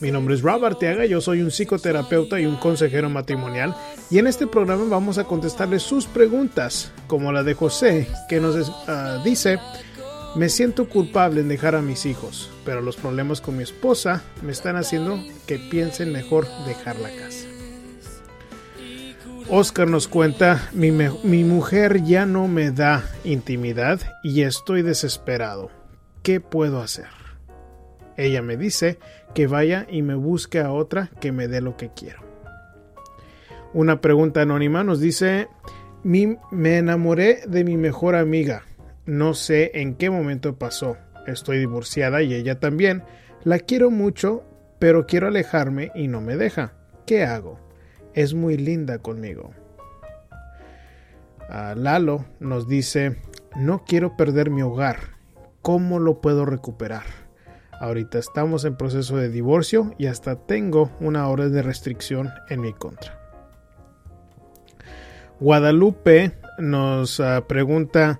Mi nombre es Rob Arteaga, yo soy un psicoterapeuta y un consejero matrimonial y en este programa vamos a contestarle sus preguntas, como la de José, que nos uh, dice, me siento culpable en dejar a mis hijos, pero los problemas con mi esposa me están haciendo que piensen mejor dejar la casa. Oscar nos cuenta, mi mujer ya no me da intimidad y estoy desesperado. ¿Qué puedo hacer? Ella me dice que vaya y me busque a otra que me dé lo que quiero. Una pregunta anónima nos dice, me enamoré de mi mejor amiga. No sé en qué momento pasó. Estoy divorciada y ella también. La quiero mucho, pero quiero alejarme y no me deja. ¿Qué hago? Es muy linda conmigo. Lalo nos dice, no quiero perder mi hogar. ¿Cómo lo puedo recuperar? Ahorita estamos en proceso de divorcio y hasta tengo una orden de restricción en mi contra. Guadalupe nos ah, pregunta,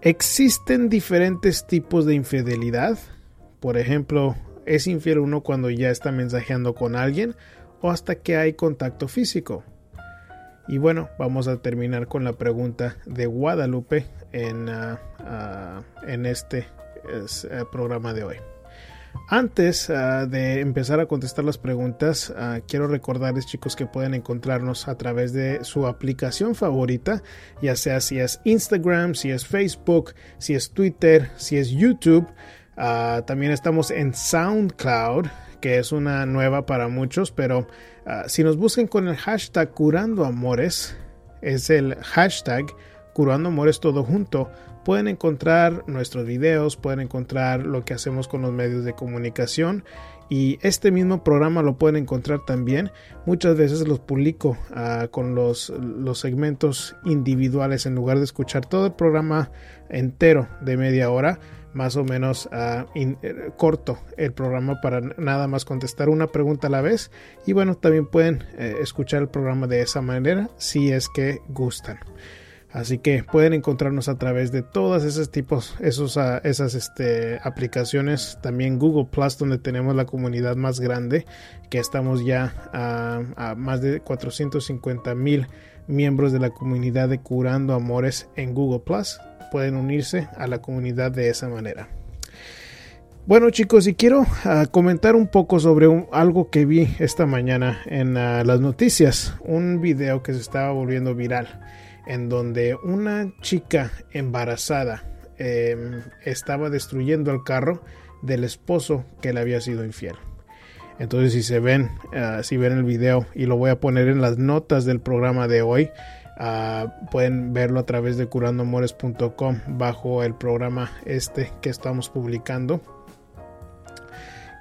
¿existen diferentes tipos de infidelidad? Por ejemplo, ¿es infiel uno cuando ya está mensajeando con alguien o hasta que hay contacto físico? Y bueno, vamos a terminar con la pregunta de Guadalupe en, ah, ah, en este eh, programa de hoy. Antes uh, de empezar a contestar las preguntas, uh, quiero recordarles chicos que pueden encontrarnos a través de su aplicación favorita, ya sea si es Instagram, si es Facebook, si es Twitter, si es YouTube. Uh, también estamos en SoundCloud, que es una nueva para muchos, pero si nos buscan con el hashtag Curando Amores, es el hashtag Curando Amores todo junto pueden encontrar nuestros videos, pueden encontrar lo que hacemos con los medios de comunicación y este mismo programa lo pueden encontrar también. Muchas veces los publico uh, con los, los, segmentos individuales en lugar de escuchar todo el programa entero de media hora. Más o menos in, eh, corto el programa para nada más contestar una pregunta a la vez. Y bueno, también pueden eh, escuchar el programa de esa manera si es que gustan. Así que pueden encontrarnos a través de todas esos tipos, esos, uh, esas este, aplicaciones. También Google Plus, donde tenemos la comunidad más grande, que estamos ya a, más de 450 mil miembros de la comunidad de Curando Amores en Google Plus. Pueden unirse a la comunidad de esa manera. Bueno chicos, y quiero uh, comentar un poco sobre algo que vi esta mañana en uh, las noticias, un video que se estaba volviendo viral en donde una chica embarazada eh, estaba destruyendo el carro del esposo que le había sido infiel. Entonces si se ven, uh, si ven el video y lo voy a poner en las notas del programa de hoy, uh, pueden verlo a través de curandoamores.com bajo el programa este que estamos publicando.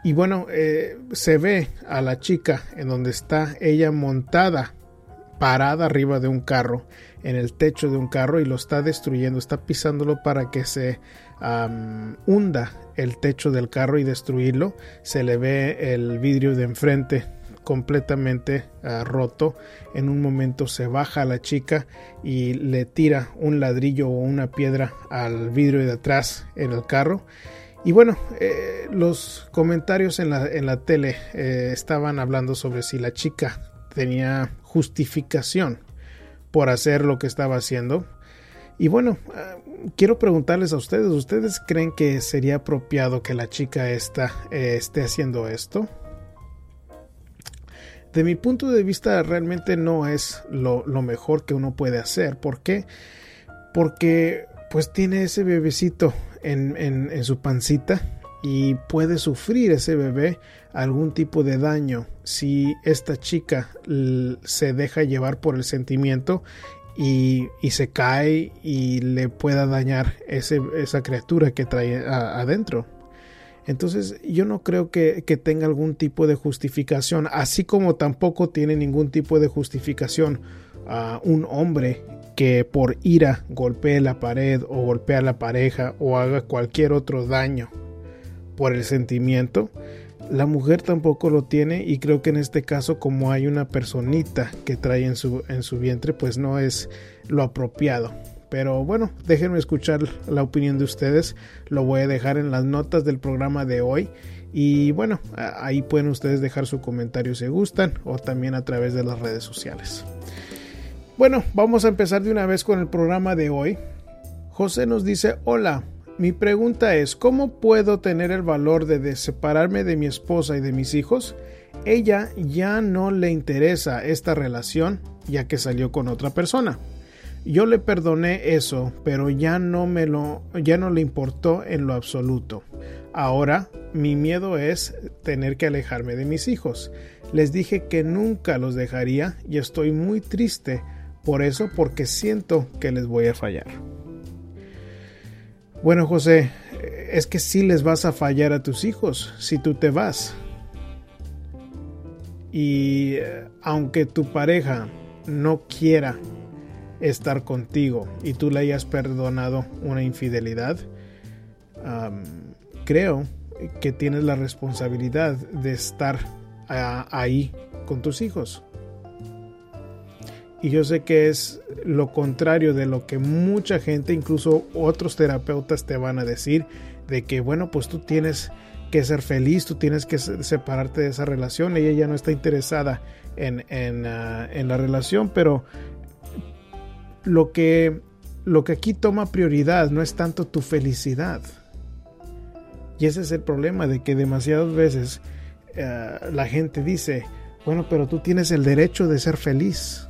Y bueno, eh, se ve a la chica en donde está ella montada, parada arriba de un carro en el techo de un carro y lo está destruyendo, está pisándolo para que se hunda el techo del carro y destruirlo. Se le ve el vidrio de enfrente completamente uh, roto. En un momento se baja la chica y le tira un ladrillo o una piedra al vidrio de atrás en el carro. Y bueno, eh, los comentarios en la, en la tele eh, estaban hablando sobre si la chica tenía justificación por hacer lo que estaba haciendo. Y bueno, uh, quiero preguntarles a ustedes, ¿ustedes creen que sería apropiado que la chica esta eh, esté haciendo esto? De mi punto de vista realmente no es lo, mejor que uno puede hacer. ¿Por qué? Porque pues tiene ese bebecito en, en su pancita y puede sufrir ese bebé algún tipo de daño si esta chica se deja llevar por el sentimiento y, y, se cae y le pueda dañar ese, esa criatura que trae adentro. Entonces yo no creo que, que, tenga algún tipo de justificación, así como tampoco tiene ningún tipo de justificación a un hombre que por ira golpee la pared o golpee a la pareja o haga cualquier otro daño por el sentimiento. La mujer tampoco lo tiene y creo que en este caso como hay una personita que trae en su, en su vientre pues no es lo apropiado. Pero bueno, déjenme escuchar la opinión de ustedes. Lo voy a dejar en las notas del programa de hoy. Y bueno, ahí pueden ustedes dejar su comentario si gustan o también a través de las redes sociales. Bueno, vamos a empezar de una vez con el programa de hoy. José nos dice, hola, mi pregunta es, ¿cómo puedo tener el valor de separarme de mi esposa y de mis hijos? Ella ya no le interesa esta relación ya que salió con otra persona. Yo le perdoné eso, pero ya no me lo ya no le importó en lo absoluto. Ahora mi miedo es tener que alejarme de mis hijos. Les dije que nunca los dejaría y estoy muy triste por eso porque siento que les voy a fallar. Bueno, José, es que sí les vas a fallar a tus hijos si tú te vas. Y eh, aunque tu pareja no quiera estar contigo y tú le hayas perdonado una infidelidad, creo que tienes la responsabilidad de estar ahí con tus hijos. Y yo sé que es lo contrario de lo que mucha gente, incluso otros terapeutas te van a decir, de que bueno, pues tú tienes que ser feliz, tú tienes que separarte de esa relación, ella ya no está interesada en, en, ah, en la relación, pero lo que, lo que aquí toma prioridad no es tanto tu felicidad. Y ese es el problema de que demasiadas veces eh, la gente dice, bueno, pero tú tienes el derecho de ser feliz.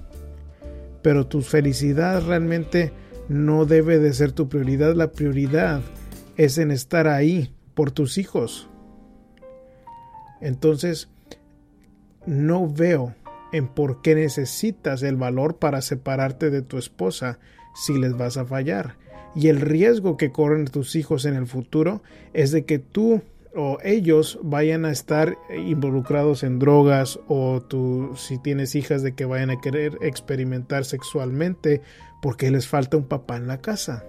Pero tu felicidad realmente no debe de ser tu prioridad. La prioridad es en estar ahí por tus hijos. Entonces, no veo en por qué necesitas el valor para separarte de tu esposa si les vas a fallar. Y el riesgo que corren tus hijos en el futuro es de que tú o ellos vayan a estar involucrados en drogas o tú si tienes hijas de que vayan a querer experimentar sexualmente porque les falta un papá en la casa.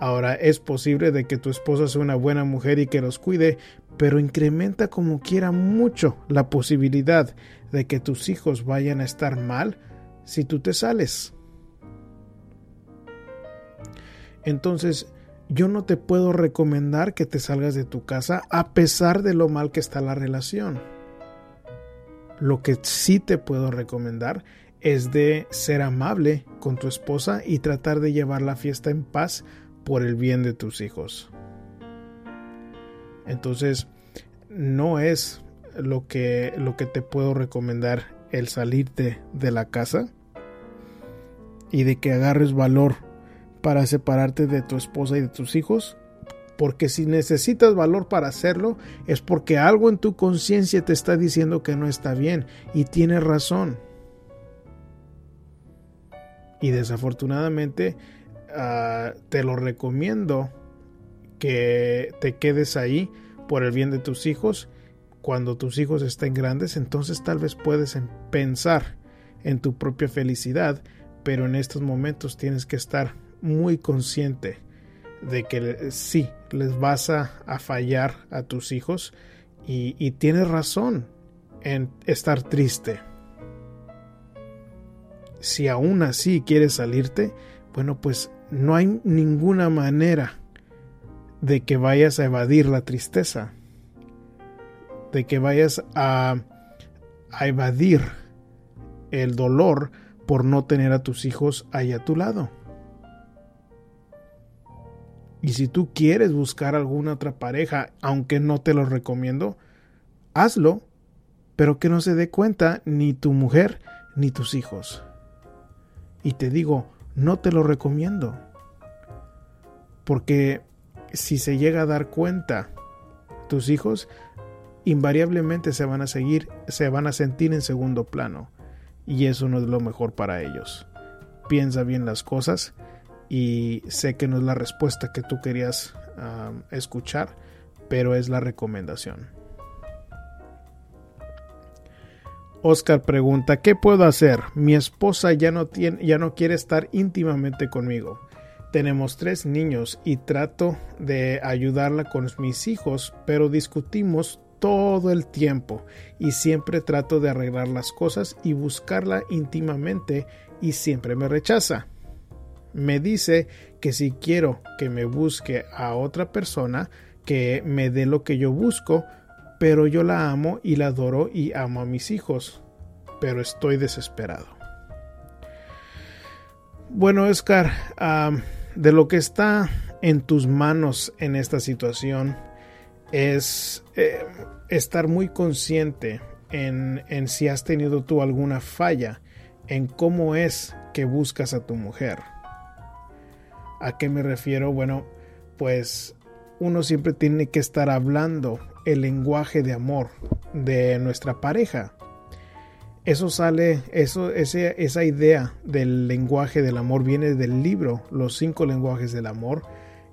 Ahora es posible de que tu esposa sea una buena mujer y que los cuide, pero incrementa como quiera mucho la posibilidad de que tus hijos vayan a estar mal si tú te sales. Entonces, yo no te puedo recomendar que te salgas de tu casa a pesar de lo mal que está la relación. Lo que sí te puedo recomendar es de ser amable con tu esposa y tratar de llevar la fiesta en paz por el bien de tus hijos. Entonces, no es lo que, lo que te puedo recomendar el salirte de la casa y de que agarres valor para separarte de tu esposa y de tus hijos. Porque si necesitas valor para hacerlo, es porque algo en tu conciencia te está diciendo que no está bien y tienes razón. Y desafortunadamente Ah, te lo recomiendo que te quedes ahí por el bien de tus hijos. Cuando tus hijos estén grandes, entonces tal vez puedes pensar en tu propia felicidad, pero en estos momentos tienes que estar muy consciente de que sí, les vas a, fallar a tus hijos y, y tienes razón en estar triste. Si aún así quieres salirte, bueno, pues no hay ninguna manera de que vayas a evadir la tristeza, de que vayas a, a evadir el dolor por no tener a tus hijos ahí a tu lado. Y si tú quieres buscar alguna otra pareja, aunque no te lo recomiendo, hazlo, pero que no se dé cuenta ni tu mujer ni tus hijos. Y te digo, no te lo recomiendo. Porque si se llega a dar cuenta tus hijos, invariablemente se van a seguir, se van a sentir en segundo plano. Y eso no es lo mejor para ellos. Piensa bien las cosas y sé que no es la respuesta que tú querías escuchar, pero es la recomendación. Oscar pregunta, ¿qué puedo hacer? Mi esposa ya no, tiene, ya no quiere estar íntimamente conmigo. Tenemos tres niños y trato de ayudarla con mis hijos, pero discutimos todo el tiempo y siempre trato de arreglar las cosas y buscarla íntimamente y siempre me rechaza. Me dice que si quiero que me busque a otra persona, que me dé lo que yo busco, pero yo la amo y la adoro y amo a mis hijos, pero estoy desesperado. Bueno, Oscar, de lo que está en tus manos en esta situación, es eh, estar muy consciente en, en si has tenido tú alguna falla en cómo es que buscas a tu mujer. ¿A qué me refiero? Bueno, pues uno siempre tiene que estar hablando el lenguaje de amor de nuestra pareja. Eso sale, eso, esa idea del lenguaje del amor viene del libro Los cinco lenguajes del amor.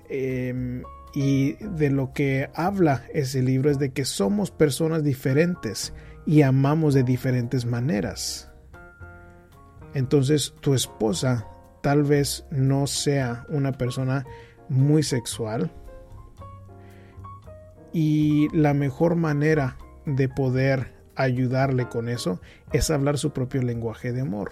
Em, y de lo que habla ese libro es de que somos personas diferentes y amamos de diferentes maneras. Entonces tu esposa tal vez no sea una persona muy sexual y la mejor manera de poder ayudarle con eso es hablar su propio lenguaje de amor.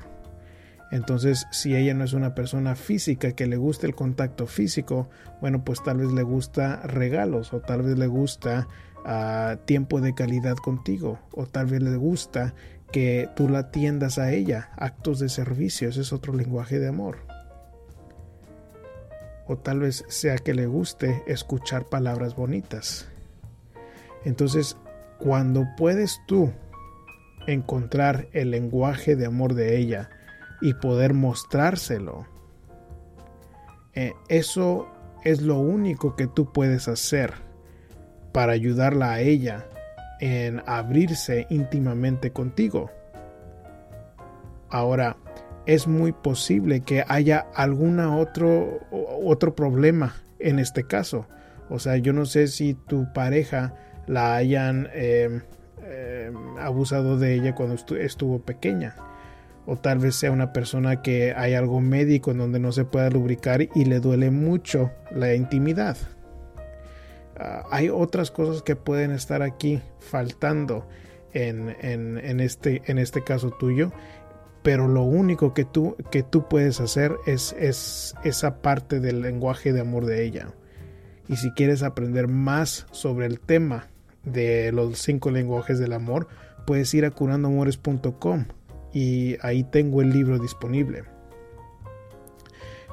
Entonces, si ella no es una persona física que le guste el contacto físico, bueno, pues tal vez le gusta regalos o tal vez le gusta ah, tiempo de calidad contigo o tal vez le gusta que tú la atiendas a ella, actos de servicio, ese es otro lenguaje de amor. O tal vez sea que le guste escuchar palabras bonitas. Entonces, cuando puedes tú encontrar el lenguaje de amor de ella, y poder mostrárselo. Eh, eso es lo único que tú puedes hacer para ayudarla a ella en abrirse íntimamente contigo. Ahora, es muy posible que haya algún otro, otro problema en este caso. O sea, yo no sé si tu pareja la hayan eh, eh, abusado de ella cuando estuvo pequeña o tal vez sea una persona que hay algo médico en donde no se pueda lubricar y le duele mucho la intimidad. Ah, hay otras cosas que pueden estar aquí faltando en, este, en este caso tuyo, pero lo único que tú, que tú puedes hacer es, es esa parte del lenguaje de amor de ella. Y si quieres aprender más sobre el tema de los cinco lenguajes del amor, puedes ir a curandoamores.com y ahí tengo el libro disponible.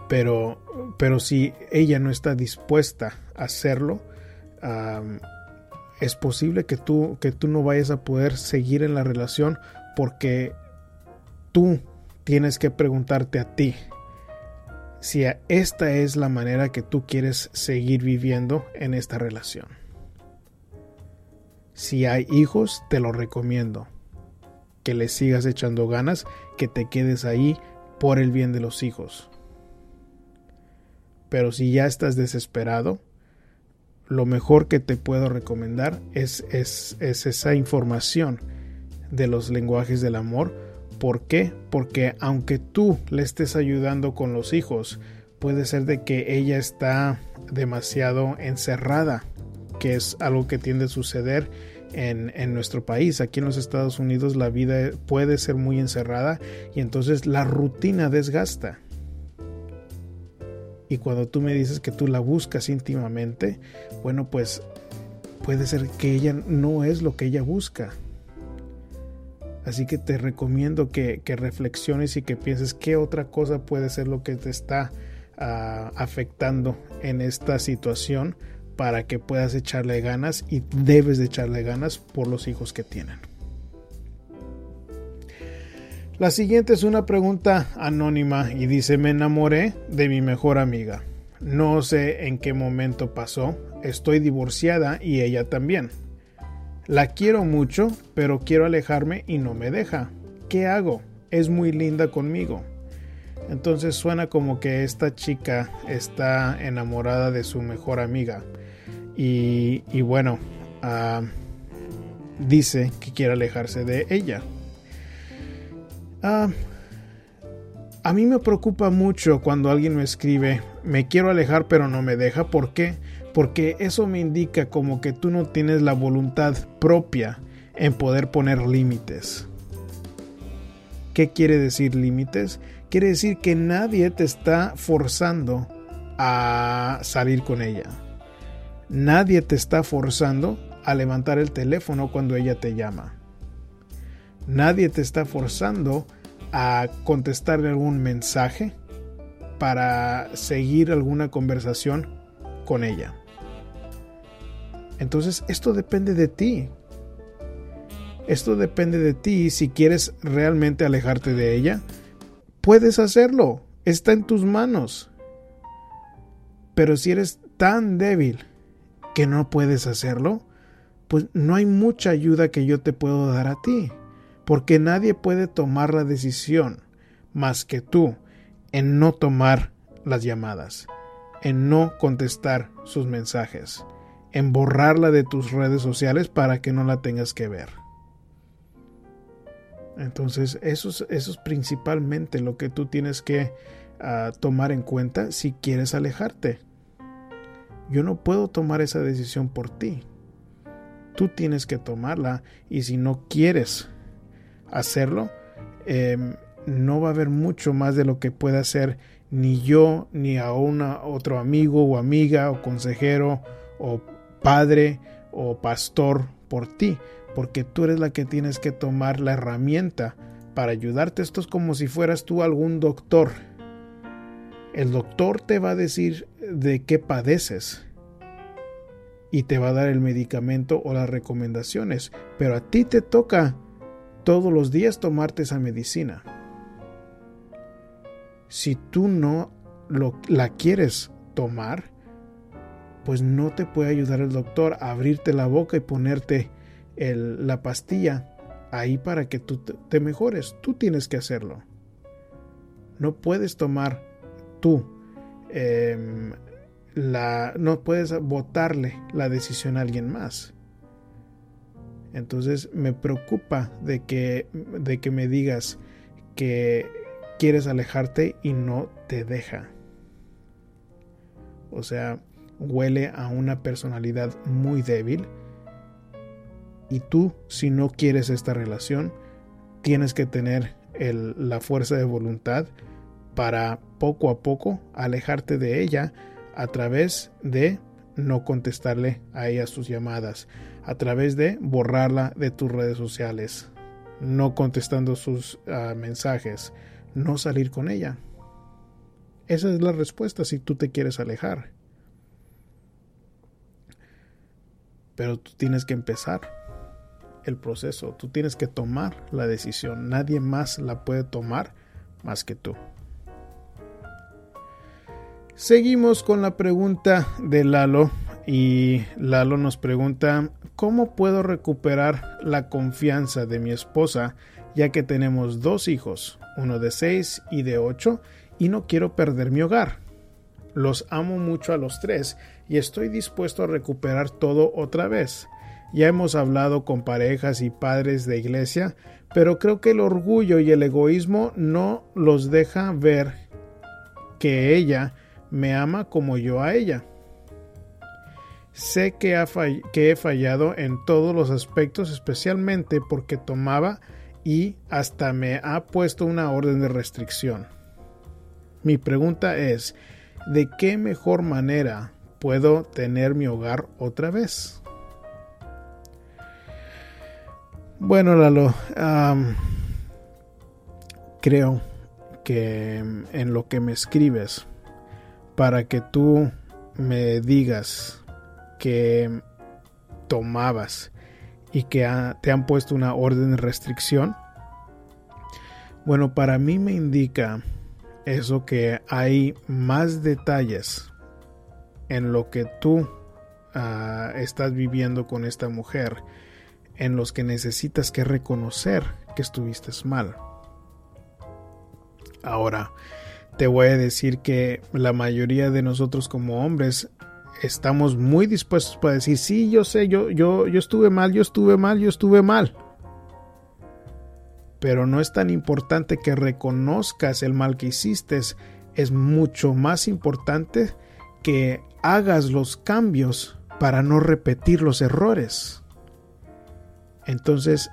Pero, pero si ella no está dispuesta a hacerlo, es posible que tú, que tú no vayas a poder seguir en la relación porque tú tienes que preguntarte a ti si esta es la manera que tú quieres seguir viviendo en esta relación. Si hay hijos, te lo recomiendo que le sigas echando ganas, que te quedes ahí por el bien de los hijos. Pero si ya estás desesperado, lo mejor que te puedo recomendar es, es, es esa información de los lenguajes del amor. ¿Por qué? Porque aunque tú le estés ayudando con los hijos, puede ser de que ella está demasiado encerrada, que es algo que tiende a suceder en, nuestro país. Aquí en los Estados Unidos la vida puede ser muy encerrada y entonces la rutina desgasta. Y cuando tú me dices que tú la buscas íntimamente, bueno, pues puede ser que ella no es lo que ella busca. Así que te recomiendo que, reflexiones y que pienses qué otra cosa puede ser lo que te está ah, afectando en esta situación para que puedas echarle ganas y debes de echarle ganas por los hijos que tienen. La siguiente es una pregunta anónima y dice me enamoré de mi mejor amiga. No sé en qué momento pasó, estoy divorciada y ella también. La quiero mucho, pero quiero alejarme y no me deja. ¿Qué hago? Es muy linda conmigo. Entonces suena como que esta chica está enamorada de su mejor amiga. Y, bueno, uh, dice que quiere alejarse de ella. Uh, a mí me preocupa mucho cuando alguien me escribe, me quiero alejar pero no me deja. ¿Por qué? Porque eso me indica como que tú no tienes la voluntad propia en poder poner límites. ¿Qué quiere decir límites? Quiere decir que nadie te está forzando a salir con ella. Nadie te está forzando a levantar el teléfono cuando ella te llama. Nadie te está forzando a contestarle algún mensaje para seguir alguna conversación con ella. Entonces esto depende de ti. Esto depende de ti si quieres realmente alejarte de ella. Puedes hacerlo. Está en tus manos. Pero si eres tan débil que no puedes hacerlo, pues no hay mucha ayuda que yo te puedo dar a ti, porque nadie puede tomar la decisión más que tú en no tomar las llamadas, en no contestar sus mensajes, en borrarla de tus redes sociales para que no la tengas que ver. Entonces, eso es, principalmente lo que tú tienes que uh, tomar en cuenta si quieres alejarte. Yo no puedo tomar esa decisión por ti. Tú tienes que tomarla y si no quieres hacerlo, eh, no va a haber mucho más de lo que pueda hacer ni yo, ni a una, otro amigo o amiga o consejero o padre o pastor por ti, porque tú eres la que tienes que tomar la herramienta para ayudarte. Esto es como si fueras tú algún doctor. El doctor te va a decir de qué padeces y te va a dar el medicamento o las recomendaciones, pero a ti te toca todos los días tomarte esa medicina. Si tú no lo, la quieres tomar, pues no te puede ayudar el doctor a abrirte la boca y ponerte la pastilla ahí para que tú te mejores. Tú tienes que hacerlo. No puedes tomar tú eh, la, no puedes votarle la decisión a alguien más. Entonces me preocupa de que, de que me digas que quieres alejarte y no te deja. O sea, huele a una personalidad muy débil. Y tú, si no quieres esta relación, tienes que tener la fuerza de voluntad para poco a poco alejarte de ella a través de no contestarle a ella sus llamadas, a través de borrarla de tus redes sociales, no contestando sus uh, mensajes, no salir con ella. Esa es la respuesta si tú te quieres alejar. Pero tú tienes que empezar el proceso, tú tienes que tomar la decisión, nadie más la puede tomar más que tú. Seguimos con la pregunta de Lalo y Lalo nos pregunta ¿cómo puedo recuperar la confianza de mi esposa ya que tenemos dos hijos, uno de seis y de ocho y no quiero perder mi hogar? Los amo mucho a los tres y estoy dispuesto a recuperar todo otra vez. Ya hemos hablado con parejas y padres de iglesia, pero creo que el orgullo y el egoísmo no los deja ver que ella me ama como yo a ella. Sé que, he fallado en todos los aspectos, especialmente porque tomaba y hasta me ha puesto una orden de restricción. Mi pregunta es, ¿de qué mejor manera puedo tener mi hogar otra vez? Bueno, Lalo, creo que en lo que me escribes para que tú me digas que tomabas y que te han puesto una orden de restricción. Bueno, para mí me indica eso que hay más detalles en lo que tú ah, estás viviendo con esta mujer, en los que necesitas que reconocer que estuviste mal. Ahora, te voy a decir que la mayoría de nosotros como hombres estamos muy dispuestos para decir, sí, yo sé, yo, yo, yo estuve mal, yo estuve mal, yo estuve mal. Pero no es tan importante que reconozcas el mal que hiciste, es mucho más importante que hagas los cambios para no repetir los errores. Entonces,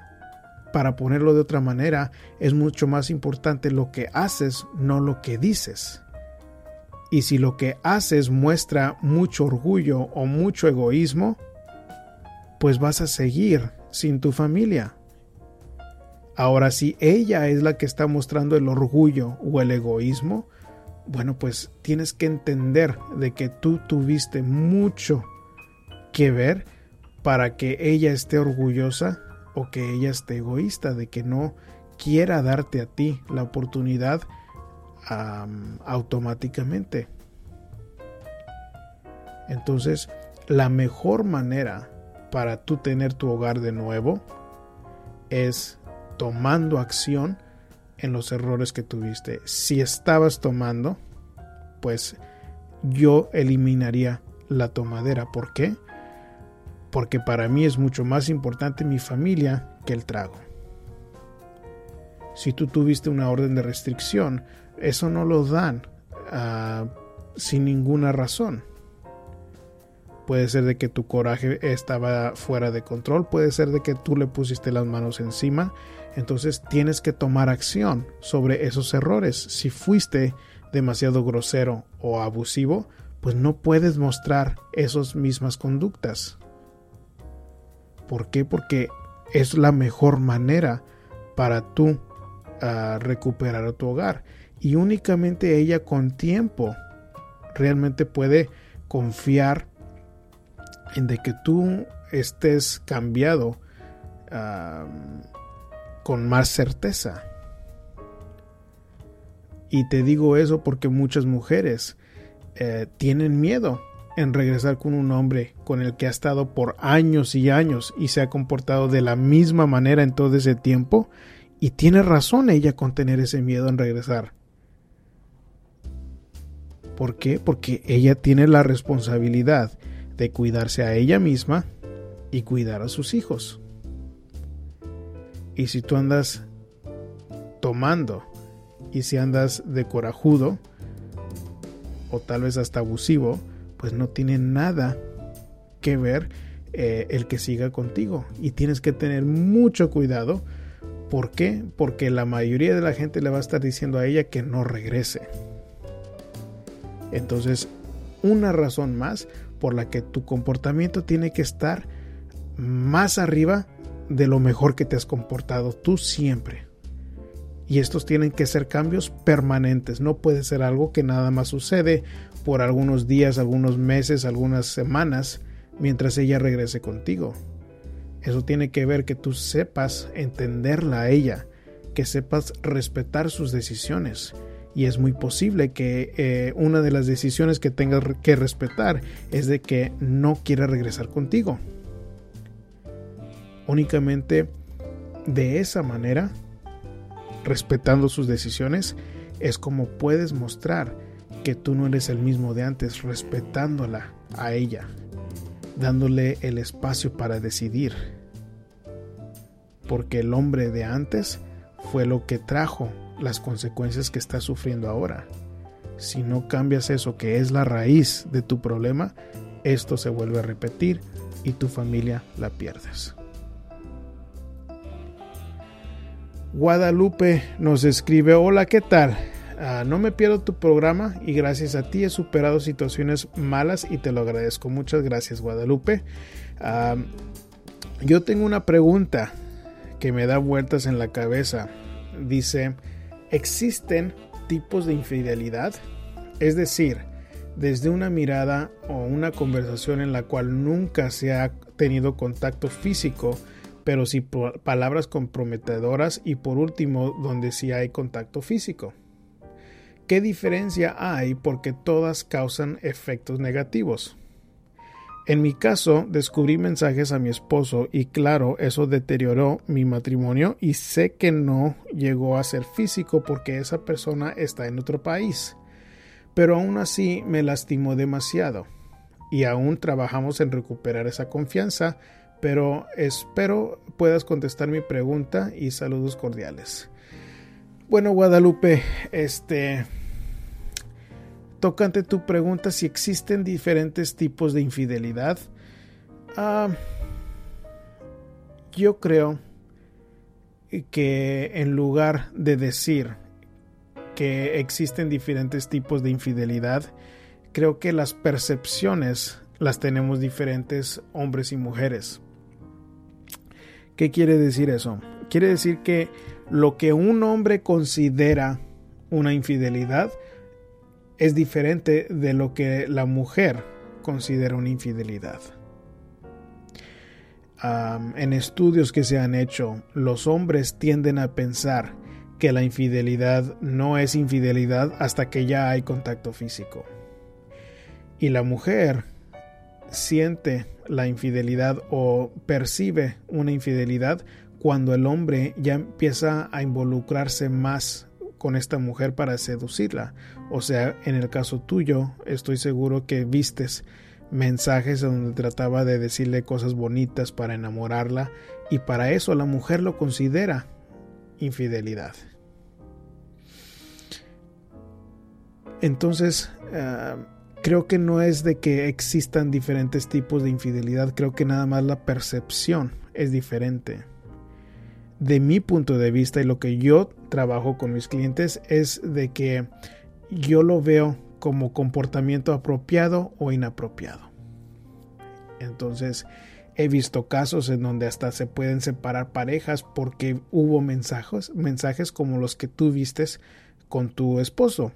para ponerlo de otra manera, es mucho más importante lo que haces, no lo que dices. Y si lo que haces muestra mucho orgullo o mucho egoísmo, pues vas a seguir sin tu familia. Ahora, si ella es la que está mostrando el orgullo o el egoísmo, bueno, pues tienes que entender de que tú tuviste mucho que ver para que ella esté orgullosa o que ella esté egoísta, de que no quiera darte a ti la oportunidad automáticamente. Entonces, la mejor manera para tú tener tu hogar de nuevo es tomando acción en los errores que tuviste. Si estabas tomando, pues yo eliminaría la tomadera. ¿Por qué? Porque para mí es mucho más importante mi familia que el trago. Si tú tuviste una orden de restricción, eso no lo dan uh, sin ninguna razón. Puede ser de que tu coraje estaba fuera de control, puede ser de que tú le pusiste las manos encima. Entonces tienes que tomar acción sobre esos errores. Si fuiste demasiado grosero o abusivo, pues no puedes mostrar esas mismas conductas. ¿Por qué? Porque es la mejor manera para tú uh, recuperar tu hogar y únicamente ella con tiempo realmente puede confiar en de que tú estés cambiado con más certeza. Y te digo eso porque muchas mujeres eh, tienen miedo en regresar con un hombre con el que ha estado por años y años y se ha comportado de la misma manera en todo ese tiempo. Y tiene razón ella con tener ese miedo en regresar. ¿Por qué? Porque ella tiene la responsabilidad de cuidarse a ella misma y cuidar a sus hijos. Y si tú andas tomando y si andas de corajudo o tal vez hasta abusivo, pues no tiene nada que ver eh, el que siga contigo. Y tienes que tener mucho cuidado. ¿Por qué? Porque la mayoría de la gente le va a estar diciendo a ella que no regrese. Entonces, una razón más por la que tu comportamiento tiene que estar más arriba de lo mejor que te has comportado tú siempre. Y estos tienen que ser cambios permanentes, no puede ser algo que nada más sucede por algunos días, algunos meses, algunas semanas, mientras ella regrese contigo. Eso tiene que ver que tú sepas entenderla a ella, que sepas respetar sus decisiones, y es muy posible que eh, una de las decisiones que tengas que respetar es de que no quiera regresar contigo. Únicamente de esa manera, respetando sus decisiones, es como puedes mostrar que tú no eres el mismo de antes, respetándola a ella, dándole el espacio para decidir. Porque el hombre de antes fue lo que trajo las consecuencias que estás sufriendo ahora. Si no cambias eso que es la raíz de tu problema, esto se vuelve a repetir y tu familia la pierdes. Guadalupe nos escribe, hola, ¿qué tal? Ah, no me pierdo tu programa y gracias a ti he superado situaciones malas y te lo agradezco. Muchas gracias Guadalupe. Ah, yo tengo una pregunta que me da vueltas en la cabeza. Dice, Existen tipos de infidelidad, es decir, desde una mirada o una conversación en la cual nunca se ha tenido contacto físico, pero sí palabras comprometedoras y por último donde sí hay contacto físico. ¿Qué diferencia hay? Porque todas causan efectos negativos. En mi caso, descubrí mensajes a mi esposo y claro, eso deterioró mi matrimonio y sé que no llegó a ser físico porque esa persona está en otro país. Pero aún así me lastimó demasiado y aún trabajamos en recuperar esa confianza, pero espero puedas contestar mi pregunta y saludos cordiales. Bueno, Guadalupe, este tocante tu pregunta si existen diferentes tipos de infidelidad. Ah, yo creo que en lugar de decir que existen diferentes tipos de infidelidad, creo que las percepciones las tenemos diferentes hombres y mujeres. ¿Qué quiere decir eso? Quiere decir que lo que un hombre considera una infidelidad, es diferente de lo que la mujer considera una infidelidad. en estudios que se han hecho, los hombres tienden a pensar que la infidelidad no es infidelidad hasta que ya hay contacto físico. Y la mujer siente la infidelidad o percibe una infidelidad cuando el hombre ya empieza a involucrarse más con esta mujer para seducirla. O sea, en el caso tuyo, estoy seguro que vistes mensajes donde trataba de decirle cosas bonitas para enamorarla y para eso la mujer lo considera infidelidad. Entonces, ah, creo que no es de que existan diferentes tipos de infidelidad, creo que nada más la percepción es diferente de mi punto de vista y lo que yo trabajo con mis clientes es de que yo lo veo como comportamiento apropiado o inapropiado. Entonces, he visto casos en donde hasta se pueden separar parejas porque hubo mensajes, mensajes como los que tú vistes con tu esposo.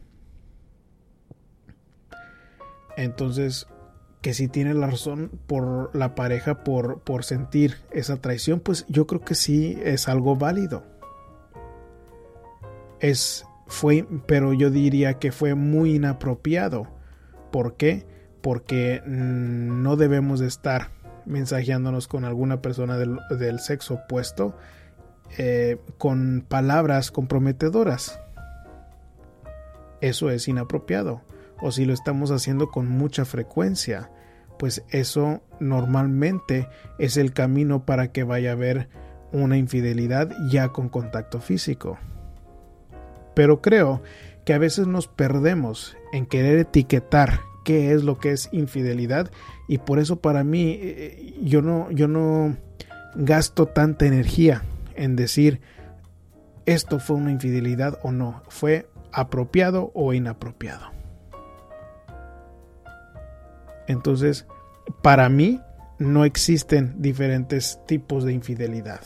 Entonces, que si tiene la razón por la pareja por, por sentir esa traición, pues yo creo que sí es algo válido. Es fue, pero yo diría que fue muy inapropiado. ¿Por qué? Porque mm, no debemos de estar mensajeándonos con alguna persona del, sexo opuesto eh, con palabras comprometedoras. Eso es inapropiado. O si lo estamos haciendo con mucha frecuencia, pues eso normalmente es el camino para que vaya a haber una infidelidad ya con contacto físico. Pero creo que a veces nos perdemos en querer etiquetar qué es lo que es infidelidad y por eso para mí eh, yo no yo no gasto tanta energía en decir esto fue una infidelidad o no, fue apropiado o inapropiado. Entonces, para mí no existen diferentes tipos de infidelidad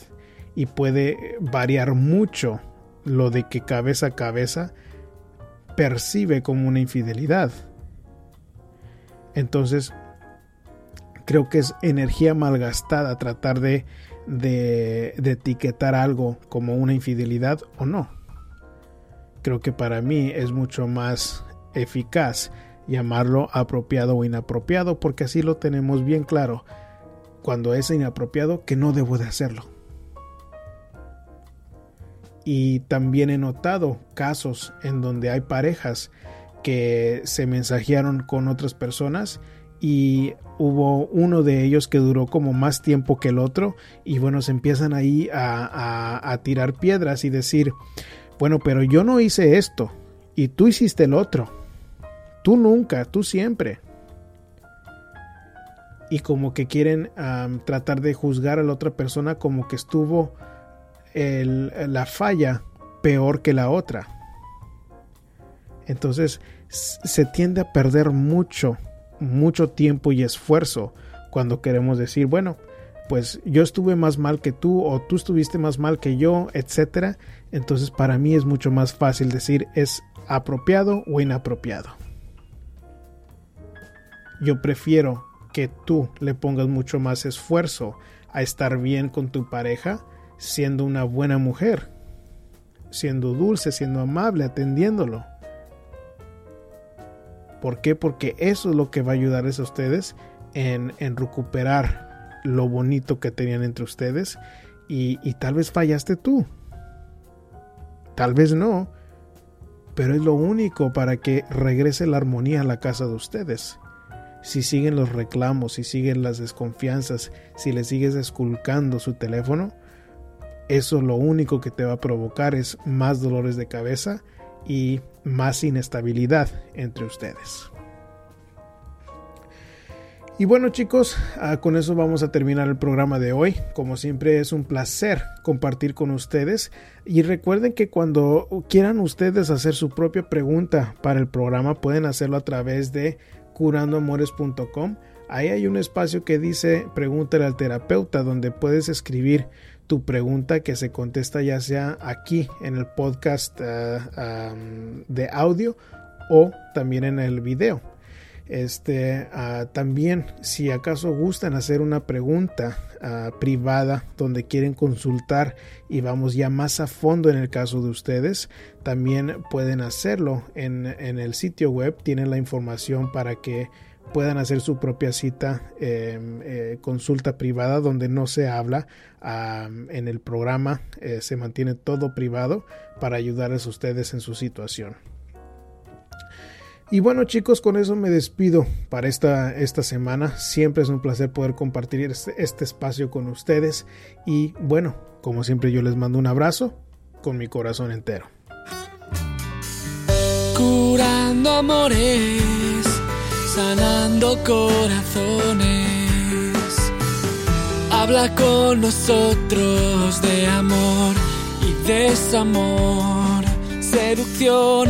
y puede variar mucho lo de que cabeza a cabeza percibe como una infidelidad. Entonces, creo que es energía malgastada tratar de, de, etiquetar algo como una infidelidad o no. Creo que para mí es mucho más eficaz llamarlo apropiado o inapropiado, porque así lo tenemos bien claro cuando es inapropiado que no debo de hacerlo. Y también he notado casos en donde hay parejas que se mensajearon con otras personas y hubo uno de ellos que duró como más tiempo que el otro y bueno, se empiezan ahí a, a tirar piedras y decir, bueno, pero yo no hice esto y tú hiciste el otro Tú nunca, tú siempre. Y como que quieren tratar de juzgar a la otra persona como que estuvo la falla peor que la otra. Entonces se tiende a perder mucho, mucho tiempo y esfuerzo cuando queremos decir, bueno, pues yo estuve más mal que tú o tú estuviste más mal que yo, etcétera. Entonces para mí es mucho más fácil decir es apropiado o inapropiado. Yo prefiero que tú le pongas mucho más esfuerzo a estar bien con tu pareja siendo una buena mujer, siendo dulce, siendo amable, atendiéndolo. ¿Por qué? Porque eso es lo que va a ayudarles a ustedes en, recuperar lo bonito que tenían entre ustedes y tal vez fallaste tú. Tal vez no, pero es lo único para que regrese la armonía a la casa de ustedes. Si siguen los reclamos, si siguen las desconfianzas, si le sigues esculcando su teléfono, eso lo único que te va a provocar es más dolores de cabeza y más inestabilidad entre ustedes. Y bueno chicos, ah, con eso vamos a terminar el programa de hoy. Como siempre es un placer compartir con ustedes. Y recuerden que cuando quieran ustedes hacer su propia pregunta para el programa pueden hacerlo a través de curandoamores.com. Ahí hay un espacio que dice pregúntale al terapeuta donde puedes escribir tu pregunta que se contesta ya sea aquí en el podcast ah, de audio o también en el video. Este, ah, también, si acaso gustan hacer una pregunta ah, privada donde quieren consultar y vamos ya más a fondo en el caso de ustedes, también pueden hacerlo en, el sitio web. Tienen la información para que puedan hacer su propia cita, em, eh, consulta privada donde no se habla. en el programa eh, se mantiene todo privado para ayudarles a ustedes en su situación. Y bueno chicos, con eso me despido para esta, esta semana. Siempre es un placer poder compartir este, este, espacio con ustedes. Y bueno, como siempre yo les mando un abrazo con mi corazón entero. Curando amores, sanando corazones. Habla con nosotros de amor y desamor, seducción